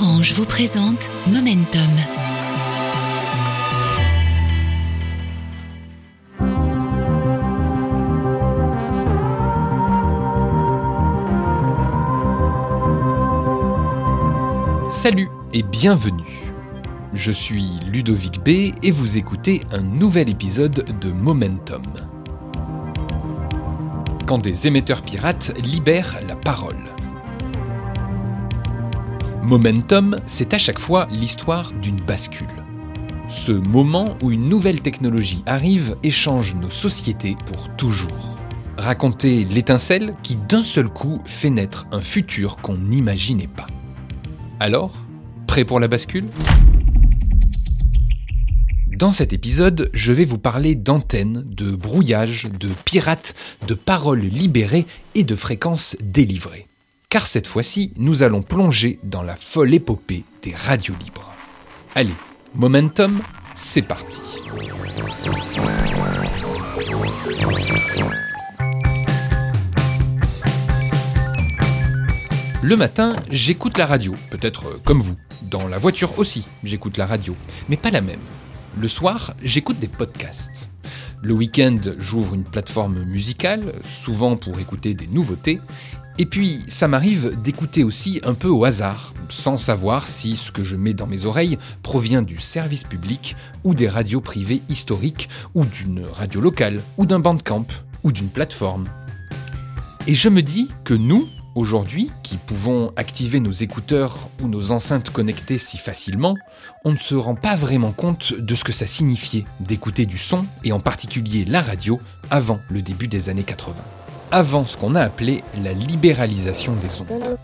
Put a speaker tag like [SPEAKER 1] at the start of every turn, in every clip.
[SPEAKER 1] Orange vous présente Momentum.
[SPEAKER 2] Salut et bienvenue. Je suis Ludovic B et vous écoutez un nouvel épisode de Momentum. Quand des émetteurs pirates libèrent la parole. Momentum, c'est à chaque fois l'histoire d'une bascule. Ce moment où une nouvelle technologie arrive et change nos sociétés pour toujours. Raconter l'étincelle qui d'un seul coup fait naître un futur qu'on n'imaginait pas. Alors, prêt pour la bascule? Dans cet épisode, je vais vous parler d'antennes, de brouillage, de pirates, de paroles libérées et de fréquences délivrées. Car cette fois-ci, nous allons plonger dans la folle épopée des radios libres. Allez, momentum, c'est parti. Le matin, j'écoute la radio, peut-être euh, comme vous. Dans la voiture aussi, j'écoute la radio, mais pas la même. Le soir, j'écoute des podcasts. Le week-end, j'ouvre une plateforme musicale, souvent pour écouter des nouveautés, et puis, ça m'arrive d'écouter aussi un peu au hasard, sans savoir si ce que je mets dans mes oreilles provient du service public, ou des radios privées historiques, ou d'une radio locale, ou d'un bandcamp, ou d'une plateforme. Et je me dis que nous, aujourd'hui, qui pouvons activer nos écouteurs ou nos enceintes connectées si facilement, on ne se rend pas vraiment compte de ce que ça signifiait d'écouter du son, et en particulier la radio, avant le début des années 80 avant ce qu'on a appelé la libéralisation des ondes.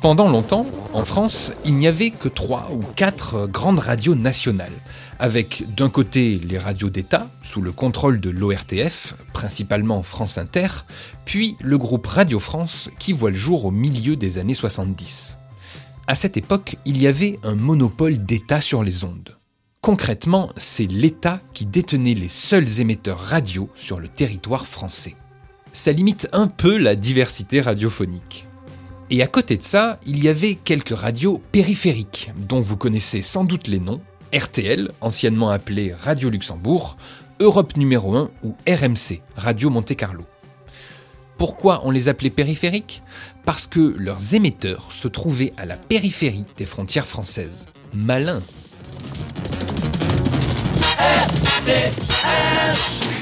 [SPEAKER 2] Pendant longtemps, en France, il n'y avait que trois ou quatre grandes radios nationales, avec d'un côté les radios d'État, sous le contrôle de l'ORTF, principalement France Inter, puis le groupe Radio France qui voit le jour au milieu des années 70. À cette époque, il y avait un monopole d'État sur les ondes. Concrètement, c'est l'État qui détenait les seuls émetteurs radio sur le territoire français ça limite un peu la diversité radiophonique. Et à côté de ça, il y avait quelques radios périphériques, dont vous connaissez sans doute les noms, RTL, anciennement appelé Radio Luxembourg, Europe numéro 1 ou RMC, Radio Monte Carlo. Pourquoi on les appelait périphériques? Parce que leurs émetteurs se trouvaient à la périphérie des frontières françaises. Malin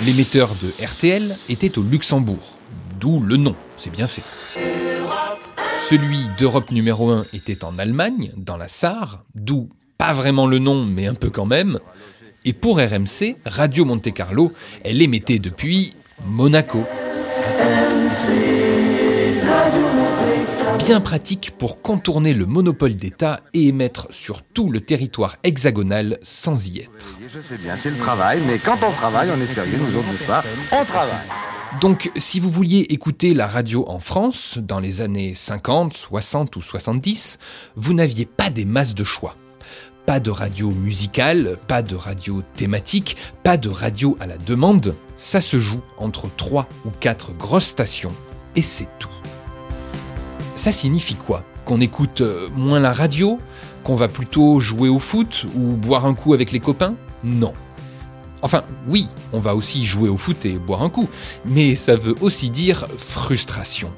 [SPEAKER 2] L'émetteur de RTL était au Luxembourg, d'où le nom, c'est bien fait. Celui d'Europe numéro 1 était en Allemagne, dans la Sarre, d'où pas vraiment le nom, mais un peu quand même. Et pour RMC, Radio Monte Carlo, elle émettait depuis Monaco. Bien pratique pour contourner le monopole d'État et émettre sur tout le territoire hexagonal sans y être.
[SPEAKER 3] Je sais bien, c'est le travail, mais quand on travaille, on est sérieux, nous autres, pas? On travaille.
[SPEAKER 2] Donc, si vous vouliez écouter la radio en France, dans les années 50, 60 ou 70, vous n'aviez pas des masses de choix. Pas de radio musicale, pas de radio thématique, pas de radio à la demande. Ça se joue entre 3 ou 4 grosses stations, et c'est tout. Ça signifie quoi Qu'on écoute euh, moins la radio Qu'on va plutôt jouer au foot ou boire un coup avec les copains Non. Enfin, oui, on va aussi jouer au foot et boire un coup, mais ça veut aussi dire frustration.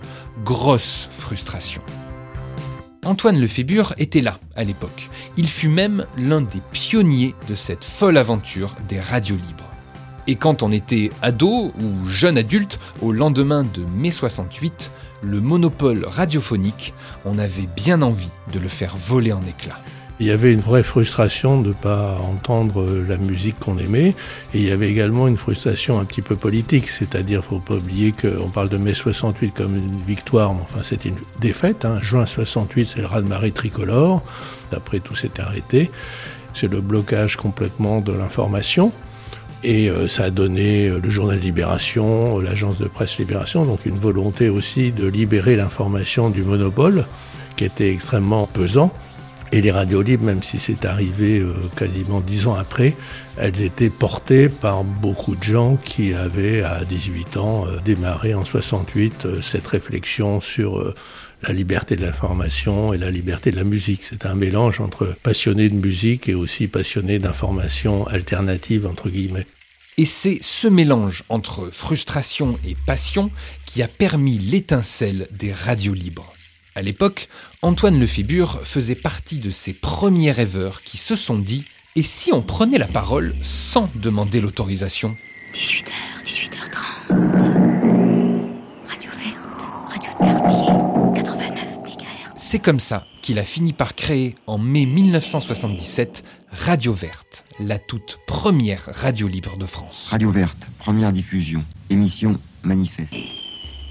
[SPEAKER 2] Grosse frustration. Antoine Lefébure était là à l'époque. Il fut même l'un des pionniers de cette folle aventure des radios libres. Et quand on était ado ou jeune adulte, au lendemain de mai 68, le monopole radiophonique, on avait bien envie de le faire voler en éclats.
[SPEAKER 4] Il y avait une vraie frustration de ne pas entendre la musique qu'on aimait, et il y avait également une frustration un petit peu politique, c'est-à-dire, faut pas oublier qu'on parle de mai 68 comme une victoire, mais enfin c'est une défaite. Hein. Juin 68, c'est le raz-de-marée tricolore. Après tout s'était arrêté. C'est le blocage complètement de l'information. Et euh, ça a donné euh, le journal Libération, l'agence de presse Libération, donc une volonté aussi de libérer l'information du monopole, qui était extrêmement pesant. Et les radios libres, même si c'est arrivé euh, quasiment dix ans après, elles étaient portées par beaucoup de gens qui avaient à 18 ans démarré en 68 cette réflexion sur la liberté de l'information et la liberté de la musique. C'est un mélange entre passionné de musique et aussi passionné d'information alternative, entre guillemets.
[SPEAKER 2] Et c'est ce mélange entre frustration et passion qui a permis l'étincelle des radios libres. À l'époque, Antoine Lefébure faisait partie de ces premiers rêveurs qui se sont dit et si on prenait la parole sans demander l'autorisation?
[SPEAKER 1] 18h, 18h30. Radio Verte, Radio de 89 MHz.
[SPEAKER 2] C'est comme ça qu'il a fini par créer en mai 1977 Radio Verte, la toute première radio libre de France.
[SPEAKER 5] Radio Verte, première diffusion, émission manifeste.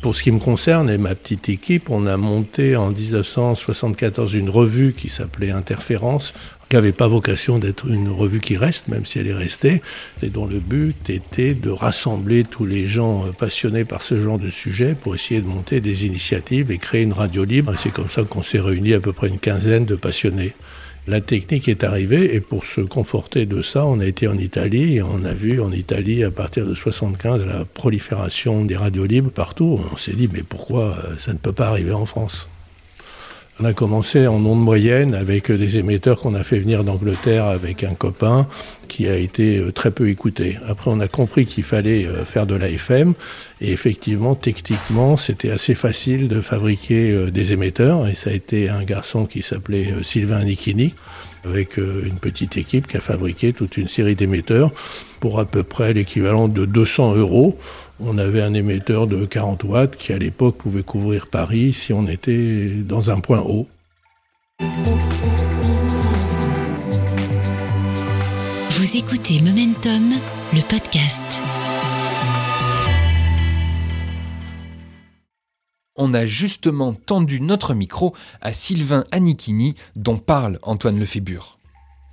[SPEAKER 4] Pour ce qui me concerne et ma petite équipe, on a monté en 1974 une revue qui s'appelait Interférence, qui n'avait pas vocation d'être une revue qui reste, même si elle est restée, et dont le but était de rassembler tous les gens passionnés par ce genre de sujet pour essayer de monter des initiatives et créer une radio libre. C'est comme ça qu'on s'est réunis à peu près une quinzaine de passionnés. La technique est arrivée et pour se conforter de ça, on a été en Italie et on a vu en Italie à partir de 75 la prolifération des radios libres partout. On s'est dit mais pourquoi ça ne peut pas arriver en France? On a commencé en ondes moyenne avec des émetteurs qu'on a fait venir d'Angleterre avec un copain qui a été euh, très peu écouté. Après, on a compris qu'il fallait euh, faire de la FM et effectivement, techniquement, c'était assez facile de fabriquer euh, des émetteurs. Et ça a été un garçon qui s'appelait Sylvain Nikini avec une petite équipe qui a fabriqué toute une série d'émetteurs pour à peu près l'équivalent de 200 euros on avait un émetteur de 40 watts qui à l'époque pouvait couvrir Paris si on était dans un point haut.
[SPEAKER 1] Vous écoutez Momentum, le podcast.
[SPEAKER 2] On a justement tendu notre micro à Sylvain Anichini dont parle Antoine Lefébure.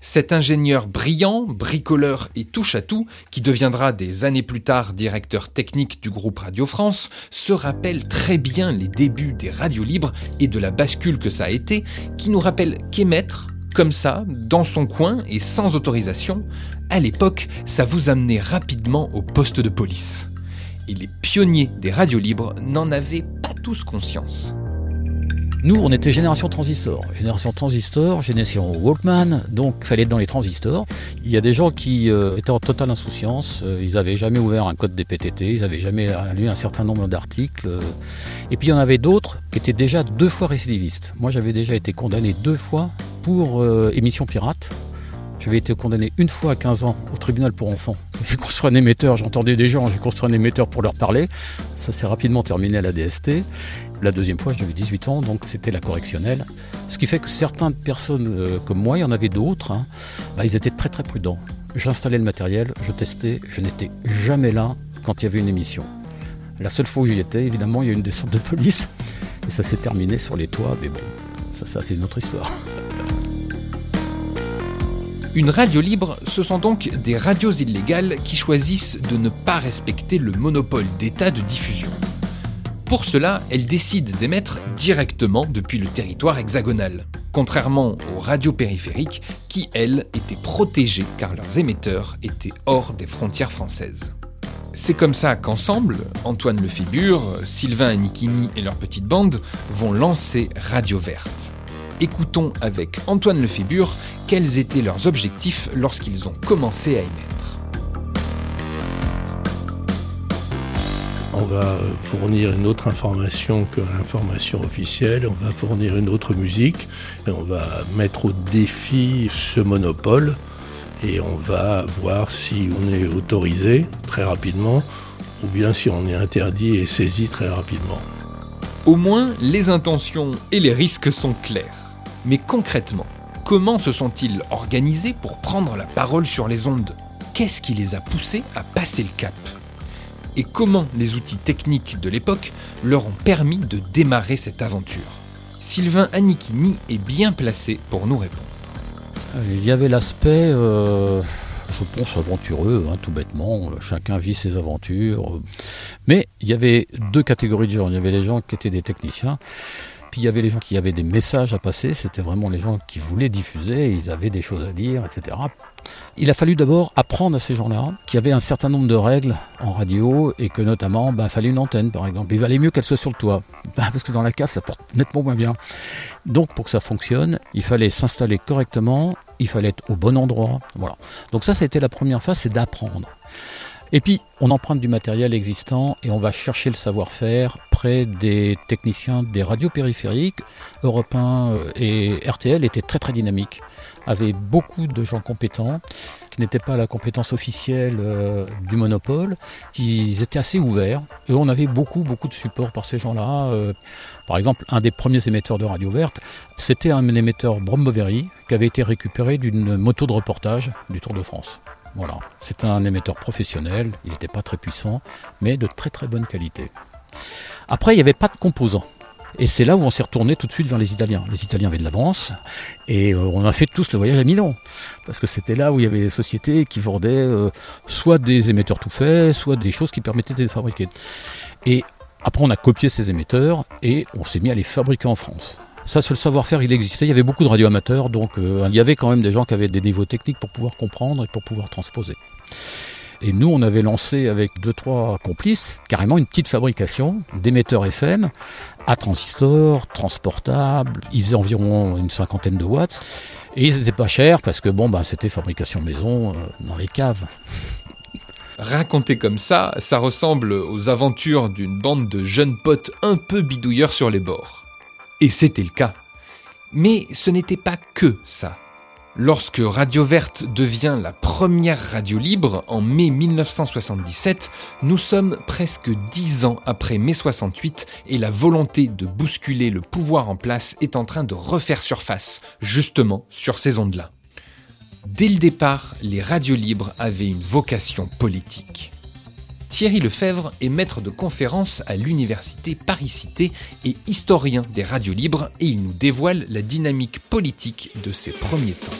[SPEAKER 2] Cet ingénieur brillant, bricoleur et touche-à-tout, qui deviendra des années plus tard directeur technique du groupe Radio France, se rappelle très bien les débuts des radios libres et de la bascule que ça a été, qui nous rappelle qu'émettre, comme ça, dans son coin et sans autorisation, à l'époque, ça vous amenait rapidement au poste de police. Et les pionniers des radios libres n'en avaient pas tous conscience.
[SPEAKER 6] Nous, on était génération transistor. Génération transistor, génération Walkman, donc il fallait être dans les transistors. Il y a des gens qui euh, étaient en totale insouciance, euh, ils n'avaient jamais ouvert un code des PTT, ils n'avaient jamais lu un certain nombre d'articles. Euh. et puis il y en avait d'autres qui étaient déjà deux fois récidivistes. Moi, j'avais déjà été condamné deux fois pour émission pirate. J'avais été condamné une fois à 15 ans au tribunal pour enfants. J'ai construit un émetteur, j'entendais des gens, j'ai construit un émetteur pour leur parler. Ça s'est rapidement terminé à la DST. La deuxième fois, j'avais 18 ans, donc c'était la correctionnelle. Ce qui fait que certaines personnes euh, comme moi, il y en avait d'autres, hein, bah, ils étaient très très prudents. J'installais le matériel, je testais, je n'étais jamais là quand il y avait une émission. La seule fois où j'y étais, évidemment, il y a eu une descente de police, et ça s'est terminé sur les toits, mais bon, ça, ça c'est une autre histoire.
[SPEAKER 2] Une radio libre, ce sont donc des radios illégales qui choisissent de ne pas respecter le monopole d'État de diffusion. Pour cela, elles décident d'émettre directement depuis le territoire hexagonal, contrairement aux radios périphériques qui, elles, étaient protégées car leurs émetteurs étaient hors des frontières françaises. C'est comme ça qu'ensemble, Antoine Lefébure, Sylvain Anikini et leur petite bande vont lancer Radio Verte. Écoutons avec Antoine Lefébure quels étaient leurs objectifs lorsqu'ils ont commencé à émettre.
[SPEAKER 4] on va fournir une autre information que l'information officielle, on va fournir une autre musique, et on va mettre au défi ce monopole, et on va voir si on est autorisé très rapidement, ou bien si on est interdit et saisi très rapidement.
[SPEAKER 2] Au moins, les intentions et les risques sont clairs. Mais concrètement, comment se sont-ils organisés pour prendre la parole sur les ondes? Qu'est-ce qui les a poussés à passer le cap? Et comment les outils techniques de l'époque leur ont permis de démarrer cette aventure? Sylvain Anichini est bien placé pour nous répondre.
[SPEAKER 6] Il y avait l'aspect, euh, je pense, aventureux, hein, tout bêtement. Chacun vit ses aventures. Mais il y avait deux catégories de gens. Il y avait les gens qui étaient des techniciens Puis il y avait les gens qui avaient des messages à passer, c'était vraiment les gens qui voulaient diffuser, ils avaient des choses à dire, etc. Il a fallu d'abord apprendre à ces gens-là qu'il y avait un certain nombre de règles en radio et que notamment, il ben, fallait une antenne par exemple. Il valait mieux qu'elle soit sur le toit, parce que dans la cave, ça porte nettement moins bien. Donc pour que ça fonctionne, il fallait s'installer correctement, il fallait être au bon endroit. Voilà. Donc ça, ça a été la première phase, c'est d'apprendre. Et puis, on emprunte du matériel existant et on va chercher le savoir-faire près des techniciens des radios périphériques. Europe 1 euh, et RTL étaient très très dynamiques, avaient beaucoup de gens compétents qui n'étaient pas la compétence officielle euh, du monopole, qui étaient assez ouverts et on avait beaucoup beaucoup de support par ces gens-là. Euh, par exemple, un des premiers émetteurs de radio verte, c'était un émetteur Brombovery qui avait été récupéré d'une moto de reportage du Tour de France. Voilà, c'est un émetteur professionnel, il n'était pas très puissant, mais de très très bonne qualité. Après, il n'y avait pas de composants. Et c'est là où on s'est retourné tout de suite vers les Italiens. Les Italiens avaient de l'avance et euh, on a fait tous le voyage à Milan. Parce que c'était là où il y avait des sociétés qui vendaient euh, soit des émetteurs tout faits, soit des choses qui permettaient de les fabriquer. Et après, on a copié ces émetteurs et on s'est mis à les fabriquer en France. Ça, c'est le savoir-faire, il existait. Il y avait beaucoup de radioamateurs, donc euh, il y avait quand même des gens qui avaient des niveaux techniques pour pouvoir comprendre et pour pouvoir transposer. Et nous, on avait lancé avec deux, trois complices carrément une petite fabrication d'émetteurs FM à transistors, transportables. Ils faisaient environ une cinquantaine de watts. Et ils n'étaient pas chers parce que bon, bah, c'était fabrication maison euh, dans les caves.
[SPEAKER 2] Raconté comme ça, ça ressemble aux aventures d'une bande de jeunes potes un peu bidouilleurs sur les bords. Et c'était le cas. Mais ce n'était pas que ça. Lorsque Radio Verte devient la première radio libre en mai 1977, nous sommes presque dix ans après mai 68 et la volonté de bousculer le pouvoir en place est en train de refaire surface, justement sur ces ondes-là. Dès le départ, les radios libres avaient une vocation politique. Thierry Lefebvre est maître de conférence à l'université Paris-Cité et historien des radios libres et il nous dévoile la dynamique politique de ses premiers temps.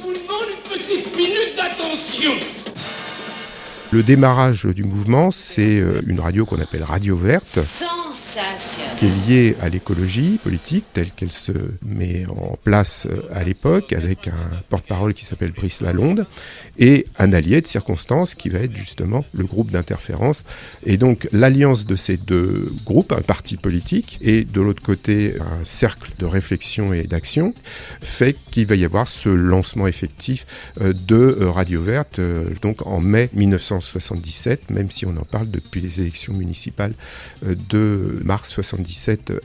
[SPEAKER 7] Le démarrage du mouvement, c'est euh, une radio qu'on appelle Radio Verte qui est liée à l'écologie politique telle qu'elle se met en place euh, à l'époque avec un porte-parole qui s'appelle Brice Lalonde et un allié de circonstance qui va être justement le groupe d'interférence. Et donc l'alliance de ces deux groupes, un parti politique et de l'autre côté un cercle de réflexion et d'action, fait qu'il va y avoir ce lancement effectif euh, de euh, Radio Verte donc en mai 1977, même si on en parle depuis les élections municipales de mars 77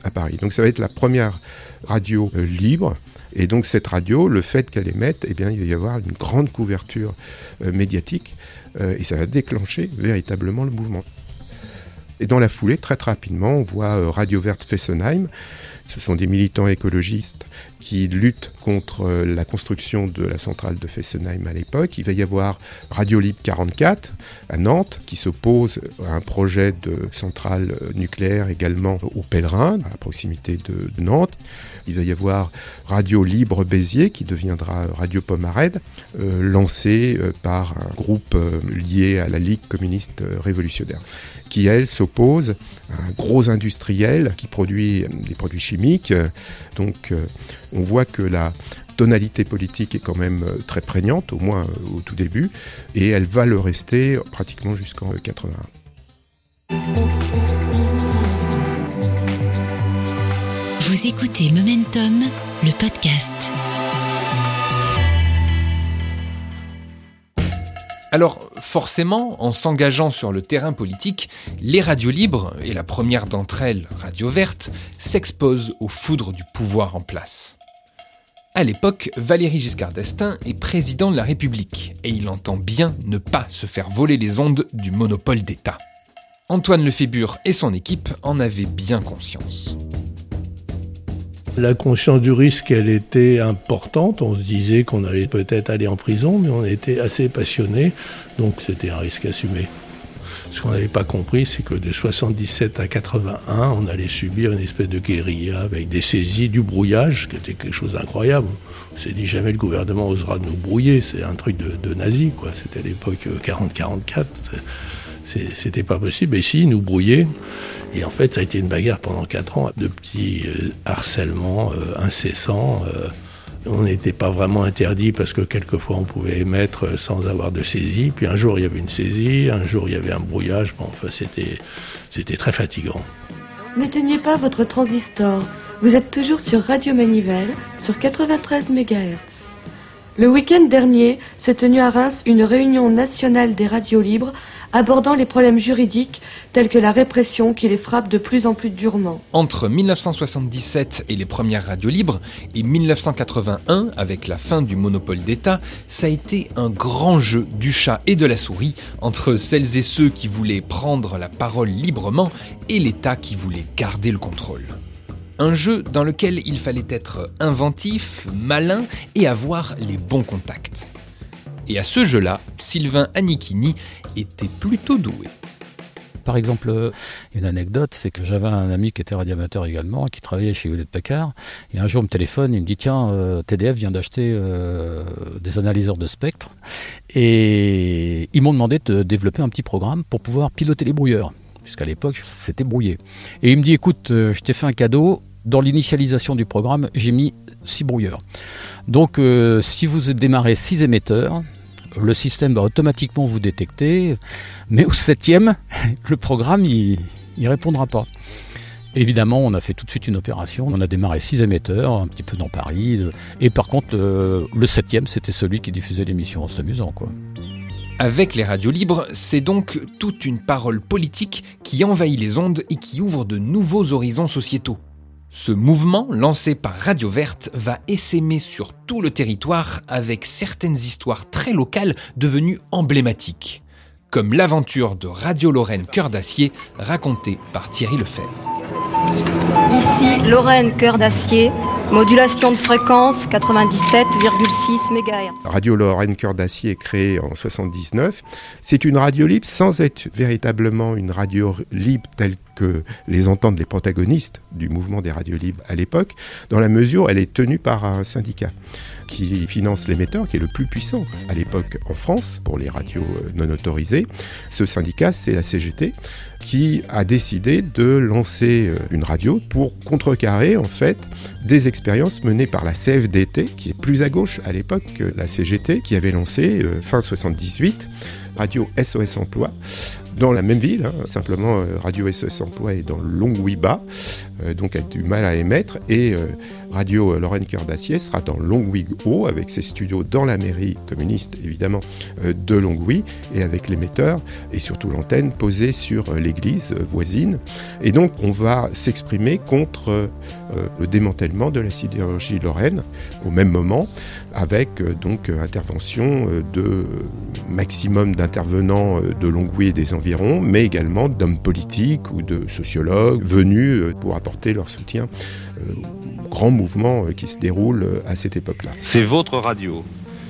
[SPEAKER 7] à Paris. Donc ça va être la première radio libre et donc cette radio, le fait qu'elle émette, eh bien, il va y avoir une grande couverture euh, médiatique euh, et ça va déclencher véritablement le mouvement. Et dans la foulée, très, très rapidement, on voit euh, Radio Verte Fessenheim. Ce sont des militants écologistes qui luttent contre la construction de la centrale de Fessenheim à l'époque. Il va y avoir Radio Libre 44 à Nantes qui s'oppose à un projet de centrale nucléaire également au Pèlerin, à proximité de Nantes. Il va y avoir Radio Libre Béziers, qui deviendra Radio Pomarède, euh, lancé euh, par un groupe euh, lié à la Ligue communiste révolutionnaire, qui, elle, s'oppose à un gros industriel qui produit des produits chimiques. Donc, on voit que la tonalité politique est quand même très prégnante, au moins au tout début, et elle va le rester pratiquement jusqu'en 81.
[SPEAKER 1] Vous écoutez Momentum, le podcast.
[SPEAKER 2] Alors forcément, en s'engageant sur le terrain politique, les radios libres, et la première d'entre elles, Radio Verte, s'exposent aux foudres du pouvoir en place. À l'époque, Valéry Giscard d'Estaing est président de la République, et il entend bien ne pas se faire voler les ondes du monopole d'État. Antoine Lefébure et son équipe en avaient bien conscience.
[SPEAKER 4] La conscience du risque, elle était importante. On se disait qu'on allait peut-être aller en prison, mais on était assez passionnés, donc c'était un risque assumé. Ce qu'on n'avait pas compris, c'est que de 77 à 81, on allait subir une espèce de guérilla avec des saisies, du brouillage, qui était quelque chose d'incroyable. On s'est dit jamais le gouvernement osera nous brouiller, c'est un truc de, nazi, quoi. C'était l'époque 40-44. C'était pas possible. Et si, nous brouillaient. Et en fait, ça a été une bagarre pendant quatre ans de petits euh, harcèlements euh, incessants. On n'était pas vraiment interdit parce que quelquefois on pouvait émettre sans avoir de saisie. Puis un jour il y avait une saisie, un jour il y avait un brouillage. Bon, enfin, c'était, c'était très fatigant.
[SPEAKER 8] N'éteignez pas votre transistor. Vous êtes toujours sur Radio Manivelle, sur 93 MHz. Le week-end dernier s'est tenue à Reims une réunion nationale des radios libres abordant les problèmes juridiques tels que la répression qui les frappe de plus en plus durement.
[SPEAKER 2] Entre 1977 et les premières radios libres et 1981 avec la fin du monopole d'État, ça a été un grand jeu du chat et de la souris entre celles et ceux qui voulaient prendre la parole librement et l'État qui voulait garder le contrôle. Un jeu dans lequel il fallait être inventif, malin et avoir les bons contacts. Et à ce jeu-là, Sylvain Anichini était plutôt doué.
[SPEAKER 6] Par exemple, une anecdote, c'est que j'avais un ami qui était radioamateur également, qui travaillait chez Hewlett Packard. Et un jour, il me téléphone, il me dit Tiens, euh, TDF vient d'acheter euh, des analyseurs de spectre. Et ils m'ont demandé de développer un petit programme pour pouvoir piloter les brouilleurs puisqu'à l'époque c'était brouillé. Et il me dit écoute, euh, je t'ai fait un cadeau, dans l'initialisation du programme, j'ai mis 6 brouilleurs. Donc euh, si vous démarrez 6 émetteurs, le système va automatiquement vous détecter, mais au septième, le programme il, répondra pas. Évidemment, on a fait tout de suite une opération. On a démarré six émetteurs, un petit peu dans Paris. Et par contre, le, le septième, c'était celui qui diffusait l'émission. C'est amusant, quoi.
[SPEAKER 2] Avec les radios libres, c'est donc toute une parole politique qui envahit les ondes et qui ouvre de nouveaux horizons sociétaux. Ce mouvement, lancé par Radio Verte, va essaimer sur tout le territoire avec certaines histoires très locales devenues emblématiques, comme l'aventure de Radio Lorraine Cœur d'Acier racontée par Thierry Lefebvre.
[SPEAKER 9] Ici Lorraine Cœur d'Acier, Modulation de fréquence 97,6 MHz.
[SPEAKER 7] Radio Lorraine Cœur d'Acier est créée en 79. C'est une radio libre sans être véritablement une radio libre telle que les entendent les protagonistes du mouvement des radios libres à l'époque, dans la mesure où elle est tenue par un syndicat qui finance l'émetteur, qui est le plus puissant à l'époque en France pour les radios euh, non autorisées. Ce syndicat, c'est la CGT, qui a décidé de lancer euh, une radio pour contrecarrer en fait des expériences menées par la CFDT, qui est plus à gauche à l'époque que la CGT, qui avait lancé euh, fin 78 Radio SOS Emploi dans la même ville. Hein. simplement, Radio SOS Emploi est dans Longwy-Bas, donc a du mal à émettre. Et Radio Lorraine Cœur d'Acier sera dans Longwy Haut, avec ses studios dans la mairie communiste, évidemment, euh, de Longwy, et avec l'émetteur et surtout l'antenne posée sur euh, l'église voisine. Et donc, on va s'exprimer contre euh, le démantèlement de la sidérurgie lorraine au même moment, avec donc intervention de maximum d'intervenants de Longwy et des environs, mais également d'hommes politiques ou de sociologues venus pour apporter leur soutien grand mouvement euh, qui se déroule euh, à cette époque-là.
[SPEAKER 10] C'est votre radio.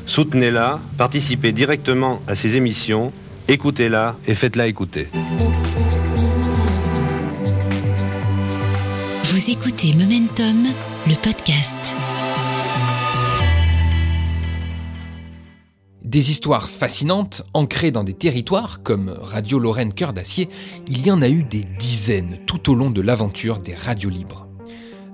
[SPEAKER 10] Soutenez-la, participez directement à ses émissions, écoutez-la et faites-la écouter.
[SPEAKER 1] Vous écoutez Momentum, le podcast.
[SPEAKER 2] Des histoires fascinantes, ancrées dans des territoires comme Radio Lorraine Cœur d'Acier, il y en a eu des dizaines tout au long de l'aventure des radios libres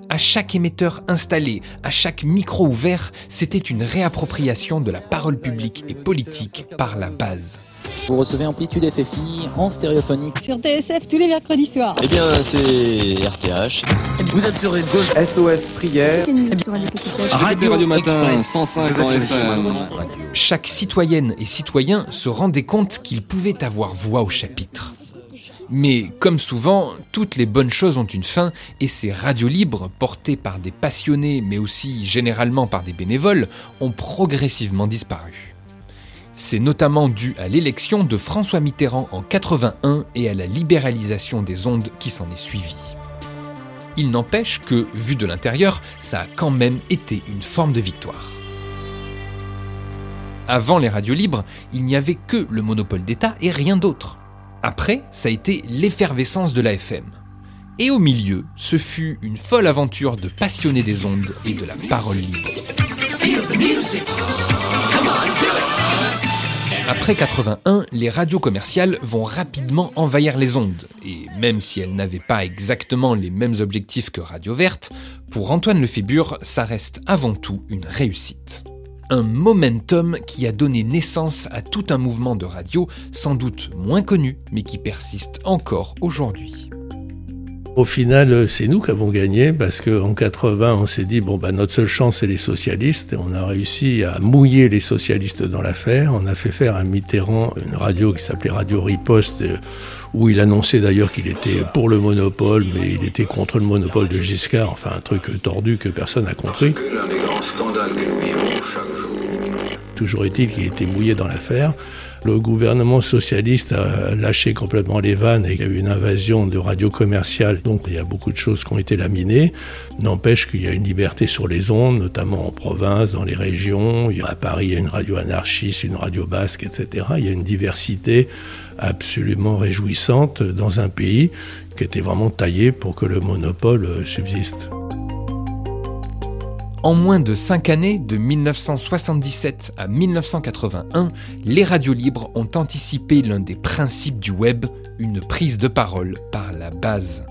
[SPEAKER 2] à chaque émetteur installé, à chaque micro ouvert, c'était une réappropriation de la parole publique et politique par la base.
[SPEAKER 11] Vous recevez Amplitude FFI en stéréophonique.
[SPEAKER 12] Sur TSF tous les mercredis soirs.
[SPEAKER 11] Eh bien, c'est RTH.
[SPEAKER 13] Vous êtes sur une gauche
[SPEAKER 14] SOS Prière.
[SPEAKER 15] Radio, Radio Matin, 105 en FM.
[SPEAKER 2] Chaque citoyenne et citoyen se rendait compte qu'il pouvait avoir voix au chapitre. Mais comme souvent, toutes les bonnes choses ont une fin et ces radios libres, portées par des passionnés mais aussi généralement par des bénévoles, ont progressivement disparu. C'est notamment dû à l'élection de François Mitterrand en 81 et à la libéralisation des ondes qui s'en est suivie. Il n'empêche que, vu de l'intérieur, ça a quand même été une forme de victoire. Avant les radios libres, il n'y avait que le monopole d'État et rien d'autre. Après, ça a été l'effervescence de la FM. Et au milieu, ce fut une folle aventure de passionnés des ondes et de la parole libre. Après 81, les radios commerciales vont rapidement envahir les ondes, et même si elles n'avaient pas exactement les mêmes objectifs que Radio Verte, pour Antoine Lefébure, ça reste avant tout une réussite. Un momentum qui a donné naissance à tout un mouvement de radio, sans doute moins connu, mais qui persiste encore aujourd'hui.
[SPEAKER 4] Au final, c'est nous qui avons gagné parce qu'en 80, on s'est dit bon bah notre seule chance c'est les socialistes. On a réussi à mouiller les socialistes dans l'affaire. On a fait faire à Mitterrand une radio qui s'appelait Radio Riposte euh, où il annonçait d'ailleurs qu'il était pour le monopole, mais il était contre le monopole de Giscard. Enfin un truc tordu que personne n'a compris. Toujours est-il qu'il était mouillé dans l'affaire. Le gouvernement socialiste a lâché complètement les vannes et il y a eu une invasion de radios commerciales. Donc il y a beaucoup de choses qui ont été laminées. N'empêche qu'il y a une liberté sur les ondes, notamment en province, dans les régions. À Paris, il y a une radio anarchiste, une radio basque, etc. Il y a une diversité absolument réjouissante dans un pays qui était vraiment taillé pour que le monopole subsiste.
[SPEAKER 2] En moins de 5 années, de 1977 à 1981, les radios libres ont anticipé l'un des principes du web, une prise de parole par la base.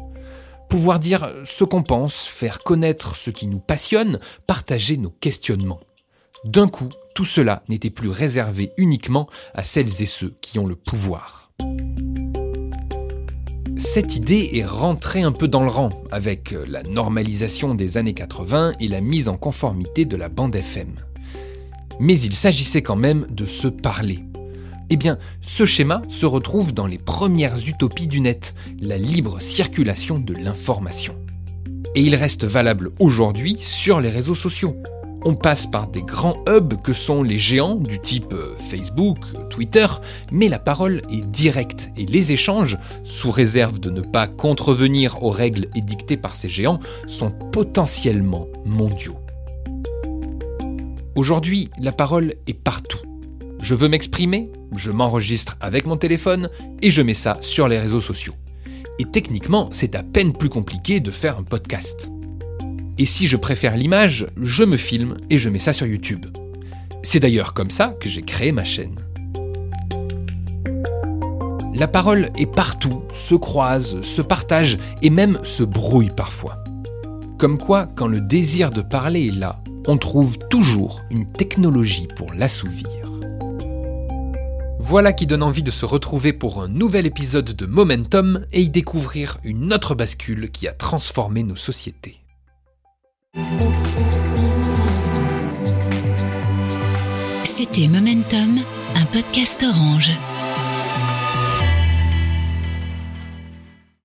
[SPEAKER 2] Pouvoir dire ce qu'on pense, faire connaître ce qui nous passionne, partager nos questionnements. D'un coup, tout cela n'était plus réservé uniquement à celles et ceux qui ont le pouvoir. Cette idée est rentrée un peu dans le rang avec la normalisation des années 80 et la mise en conformité de la bande FM. Mais il s'agissait quand même de se parler. Eh bien, ce schéma se retrouve dans les premières utopies du net, la libre circulation de l'information. Et il reste valable aujourd'hui sur les réseaux sociaux. On passe par des grands hubs que sont les géants du type euh, Facebook, Twitter, mais la parole est directe et les échanges, sous réserve de ne pas contrevenir aux règles édictées par ces géants, sont potentiellement mondiaux. Aujourd'hui, la parole est partout. Je veux m'exprimer, je m'enregistre avec mon téléphone et je mets ça sur les réseaux sociaux. Et techniquement, c'est à peine plus compliqué de faire un podcast. Et si je préfère l'image, je me filme et je mets ça sur YouTube. C'est d'ailleurs comme ça que j'ai créé ma chaîne. La parole est partout, se croise, se partage et même se brouille parfois. Comme quoi, quand le désir de parler est là, on trouve toujours une technologie pour l'assouvir. Voilà qui donne envie de se retrouver pour un nouvel épisode de Momentum et y découvrir une autre bascule qui a transformé nos sociétés.
[SPEAKER 1] C'était Momentum, un podcast orange.